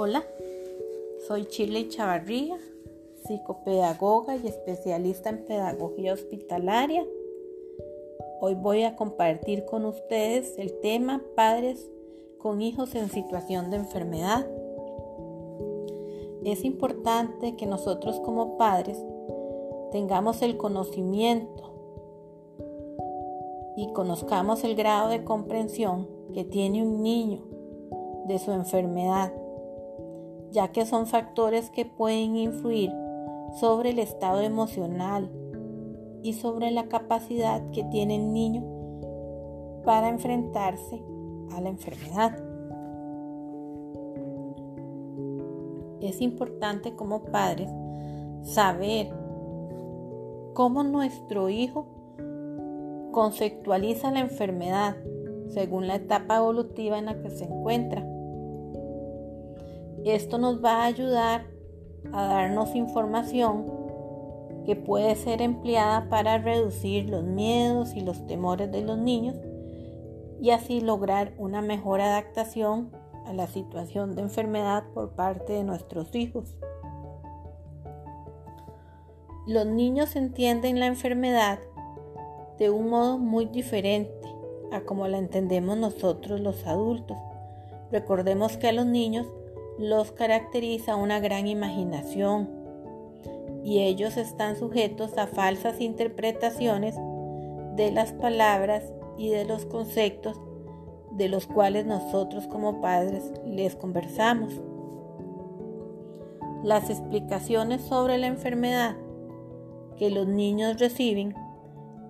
Hola, soy Chile Chavarría, psicopedagoga y especialista en pedagogía hospitalaria. Hoy voy a compartir con ustedes el tema padres con hijos en situación de enfermedad. Es importante que nosotros como padres tengamos el conocimiento y conozcamos el grado de comprensión que tiene un niño de su enfermedad, ya que son factores que pueden influir sobre el estado emocional y sobre la capacidad que tiene el niño para enfrentarse a la enfermedad. Es importante como padres saber cómo nuestro hijo conceptualiza la enfermedad según la etapa evolutiva en la que se encuentra. Esto nos va a ayudar a darnos información que puede ser empleada para reducir los miedos y los temores de los niños y así lograr una mejor adaptación a la situación de enfermedad por parte de nuestros hijos. Los niños entienden la enfermedad de un modo muy diferente a como la entendemos nosotros los adultos. Recordemos que a los niños los caracteriza una gran imaginación y ellos están sujetos a falsas interpretaciones de las palabras y de los conceptos de los cuales nosotros como padres les conversamos. Las explicaciones sobre la enfermedad que los niños reciben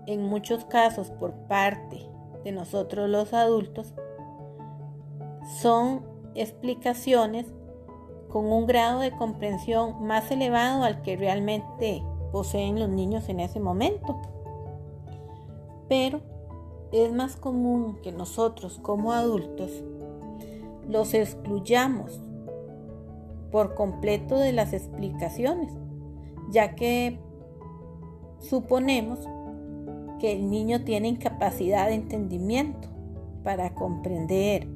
en muchos casos por parte de nosotros los adultos, son explicaciones con un grado de comprensión más elevado al que realmente poseen los niños en ese momento. Pero es más común que nosotros como adultos los excluyamos por completo de las explicaciones, ya que suponemos que el niño tiene incapacidad de entendimiento para comprender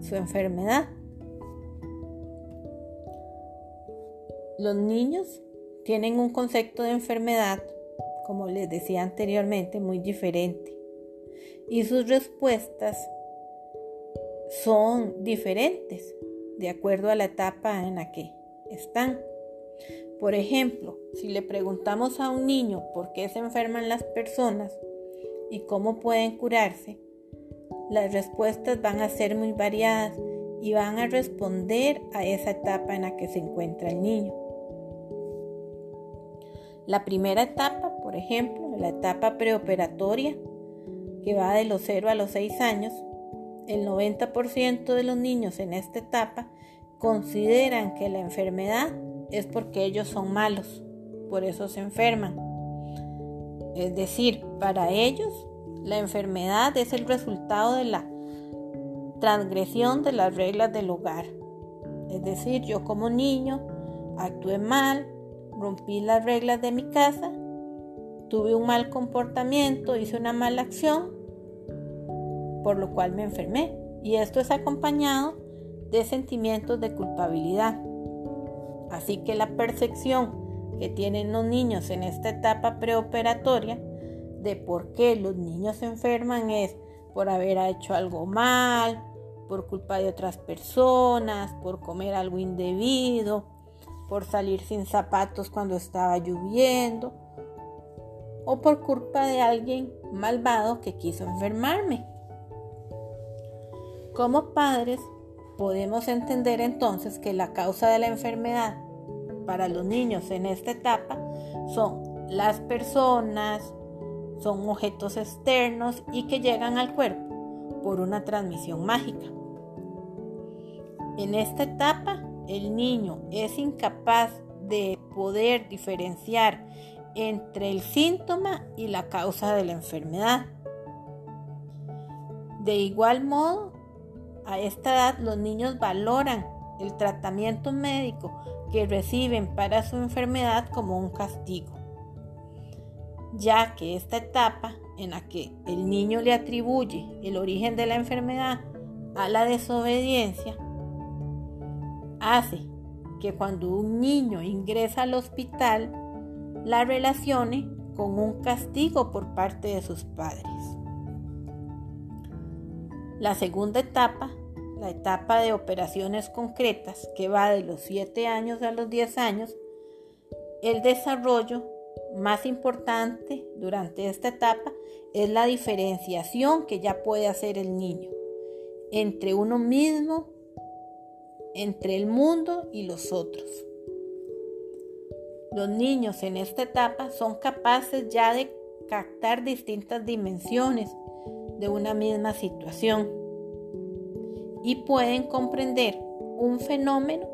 su enfermedad. Los niños tienen un concepto de enfermedad, como les decía anteriormente, muy diferente. Y sus respuestas son diferentes de acuerdo a la etapa en la que están. Por ejemplo, si le preguntamos a un niño por qué se enferman las personas y cómo pueden curarse, las respuestas van a ser muy variadas y van a responder a esa etapa en la que se encuentra el niño. La primera etapa, por ejemplo, la etapa preoperatoria, que va de los 0 a los 6 años, el 90% de los niños en esta etapa consideran que la enfermedad es porque ellos son malos, por eso se enferman. Es decir, para ellos la enfermedad es el resultado de la transgresión de las reglas del hogar. Es decir, yo como niño actué mal, rompí las reglas de mi casa, tuve un mal comportamiento, hice una mala acción, por lo cual me enfermé. Y esto es acompañado de sentimientos de culpabilidad. Así que la percepción que tienen los niños en esta etapa preoperatoria de por qué los niños se enferman es por haber hecho algo mal, por culpa de otras personas, por comer algo indebido, por salir sin zapatos cuando estaba lloviendo o por culpa de alguien malvado que quiso enfermarme. Como padres podemos entender entonces que la causa de la enfermedad para los niños en esta etapa son las personas, son objetos externos y que llegan al cuerpo por una transmisión mágica. En esta etapa, el niño es incapaz de poder diferenciar entre el síntoma y la causa de la enfermedad. De igual modo, a esta edad los niños valoran el tratamiento médico que reciben para su enfermedad como un castigo ya que esta etapa en la que el niño le atribuye el origen de la enfermedad a la desobediencia, hace que cuando un niño ingresa al hospital, la relacione con un castigo por parte de sus padres. La segunda etapa, la etapa de operaciones concretas, que va de los 7 años a los 10 años, el desarrollo más importante durante esta etapa es la diferenciación que ya puede hacer el niño entre uno mismo, entre el mundo y los otros. Los niños en esta etapa son capaces ya de captar distintas dimensiones de una misma situación y pueden comprender un fenómeno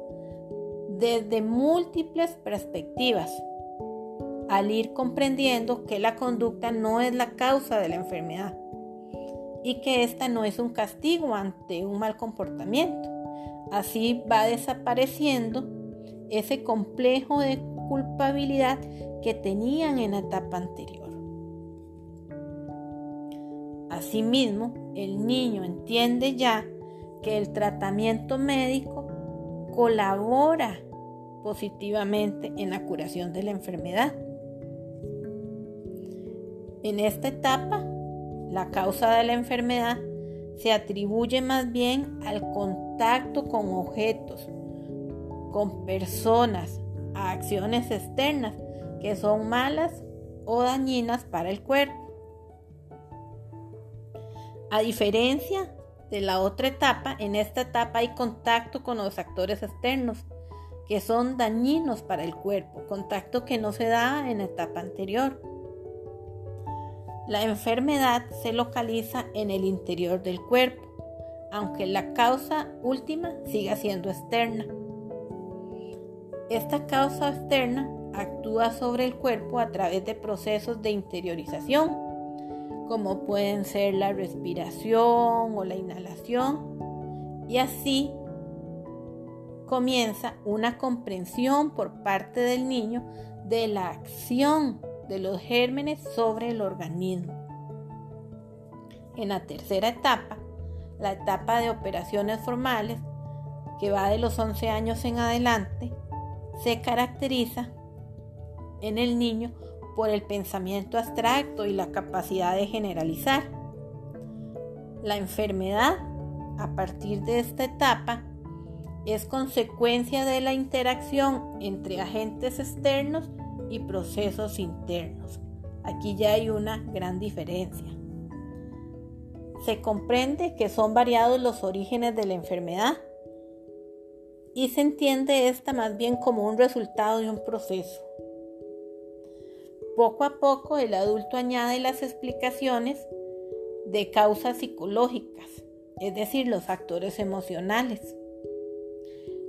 desde múltiples perspectivas al ir comprendiendo que la conducta no es la causa de la enfermedad y que esta no es un castigo ante un mal comportamiento. Así va desapareciendo ese complejo de culpabilidad que tenían en la etapa anterior. Asimismo, el niño entiende ya que el tratamiento médico colabora positivamente en la curación de la enfermedad en esta etapa, la causa de la enfermedad se atribuye más bien al contacto con objetos, con personas, a acciones externas que son malas o dañinas para el cuerpo. A diferencia de la otra etapa, en esta etapa hay contacto con los actores externos que son dañinos para el cuerpo, contacto que no se da en la etapa anterior. La enfermedad se localiza en el interior del cuerpo, aunque la causa última siga siendo externa. Esta causa externa actúa sobre el cuerpo a través de procesos de interiorización, como pueden ser la respiración o la inhalación, y así comienza una comprensión por parte del niño de la acción de los gérmenes sobre el organismo. En la tercera etapa, la etapa de operaciones formales, que va de los 11 años en adelante, se caracteriza en el niño por el pensamiento abstracto y la capacidad de generalizar. La enfermedad, a partir de esta etapa, es consecuencia de la interacción entre agentes externos y procesos internos. Aquí ya hay una gran diferencia. Se comprende que son variados los orígenes de la enfermedad y se entiende esta más bien como un resultado de un proceso. Poco a poco el adulto añade las explicaciones de causas psicológicas, es decir, los factores emocionales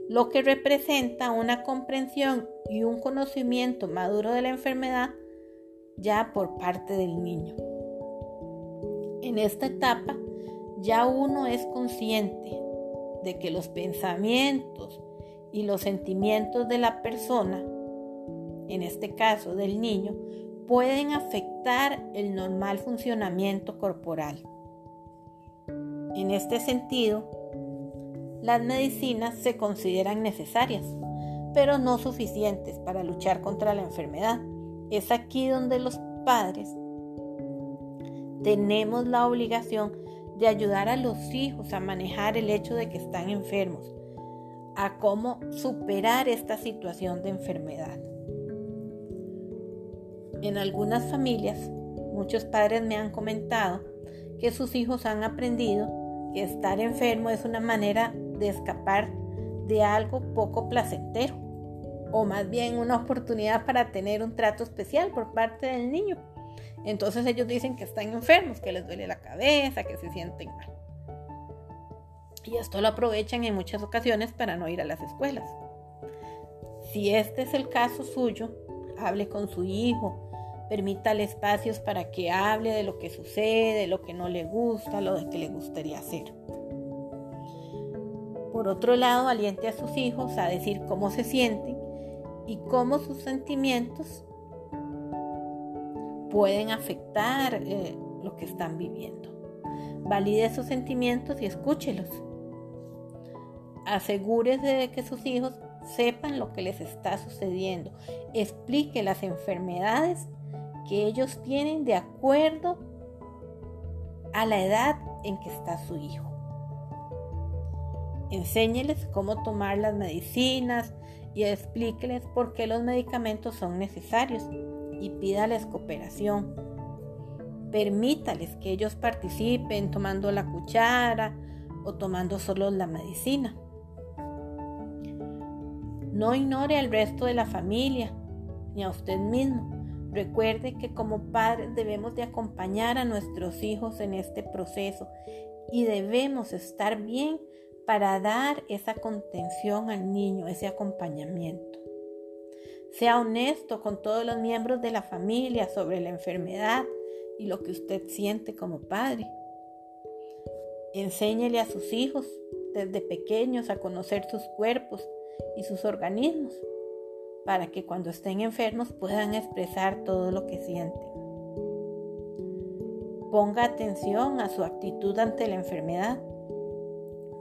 lo que representa una comprensión y un conocimiento maduro de la enfermedad ya por parte del niño. En esta etapa ya uno es consciente de que los pensamientos y los sentimientos de la persona, en este caso del niño, pueden afectar el normal funcionamiento corporal. En este sentido, las medicinas se consideran necesarias, pero no suficientes para luchar contra la enfermedad. Es aquí donde los padres tenemos la obligación de ayudar a los hijos a manejar el hecho de que están enfermos, a cómo superar esta situación de enfermedad. En algunas familias, muchos padres me han comentado que sus hijos han aprendido que estar enfermo es una manera de escapar de algo poco placentero, o más bien una oportunidad para tener un trato especial por parte del niño. Entonces ellos dicen que están enfermos, que les duele la cabeza, que se sienten mal. Y esto lo aprovechan en muchas ocasiones para no ir a las escuelas. Si este es el caso suyo, hable con su hijo, permítale espacios para que hable de lo que sucede, de lo que no le gusta, lo que le gustaría hacer. Por otro lado, aliente a sus hijos a decir cómo se sienten y cómo sus sentimientos pueden afectar eh, lo que están viviendo. Valide sus sentimientos y escúchelos. Asegúrese de que sus hijos sepan lo que les está sucediendo. Explique las enfermedades que ellos tienen de acuerdo a la edad en que está su hijo. Enséñeles cómo tomar las medicinas y explíqueles por qué los medicamentos son necesarios y pídales cooperación. Permítales que ellos participen tomando la cuchara o tomando solo la medicina. No ignore al resto de la familia ni a usted mismo. Recuerde que como padres debemos de acompañar a nuestros hijos en este proceso y debemos estar bien para dar esa contención al niño, ese acompañamiento. Sea honesto con todos los miembros de la familia sobre la enfermedad y lo que usted siente como padre. Enséñele a sus hijos desde pequeños a conocer sus cuerpos y sus organismos para que cuando estén enfermos puedan expresar todo lo que sienten. Ponga atención a su actitud ante la enfermedad,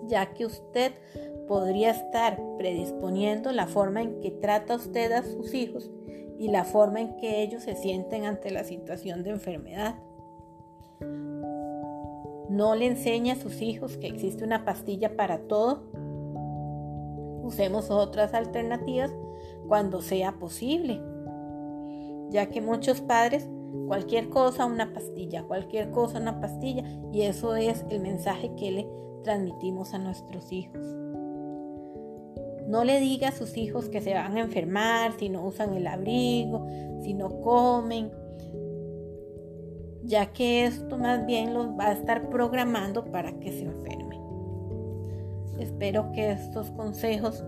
ya que usted podría estar predisponiendo la forma en que trata usted a sus hijos y la forma en que ellos se sienten ante la situación de enfermedad. No le enseñe a sus hijos que existe una pastilla para todo. Usemos otras alternativas cuando sea posible, ya que muchos padres, cualquier cosa, una pastilla, cualquier cosa, una pastilla, y eso es el mensaje que le transmitimos a nuestros hijos. No le diga a sus hijos que se van a enfermar si no usan el abrigo, si no comen, ya que esto más bien los va a estar programando para que se enfermen. Espero que estos consejos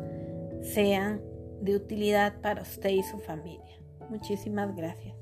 sean de utilidad para usted y su familia. Muchísimas gracias.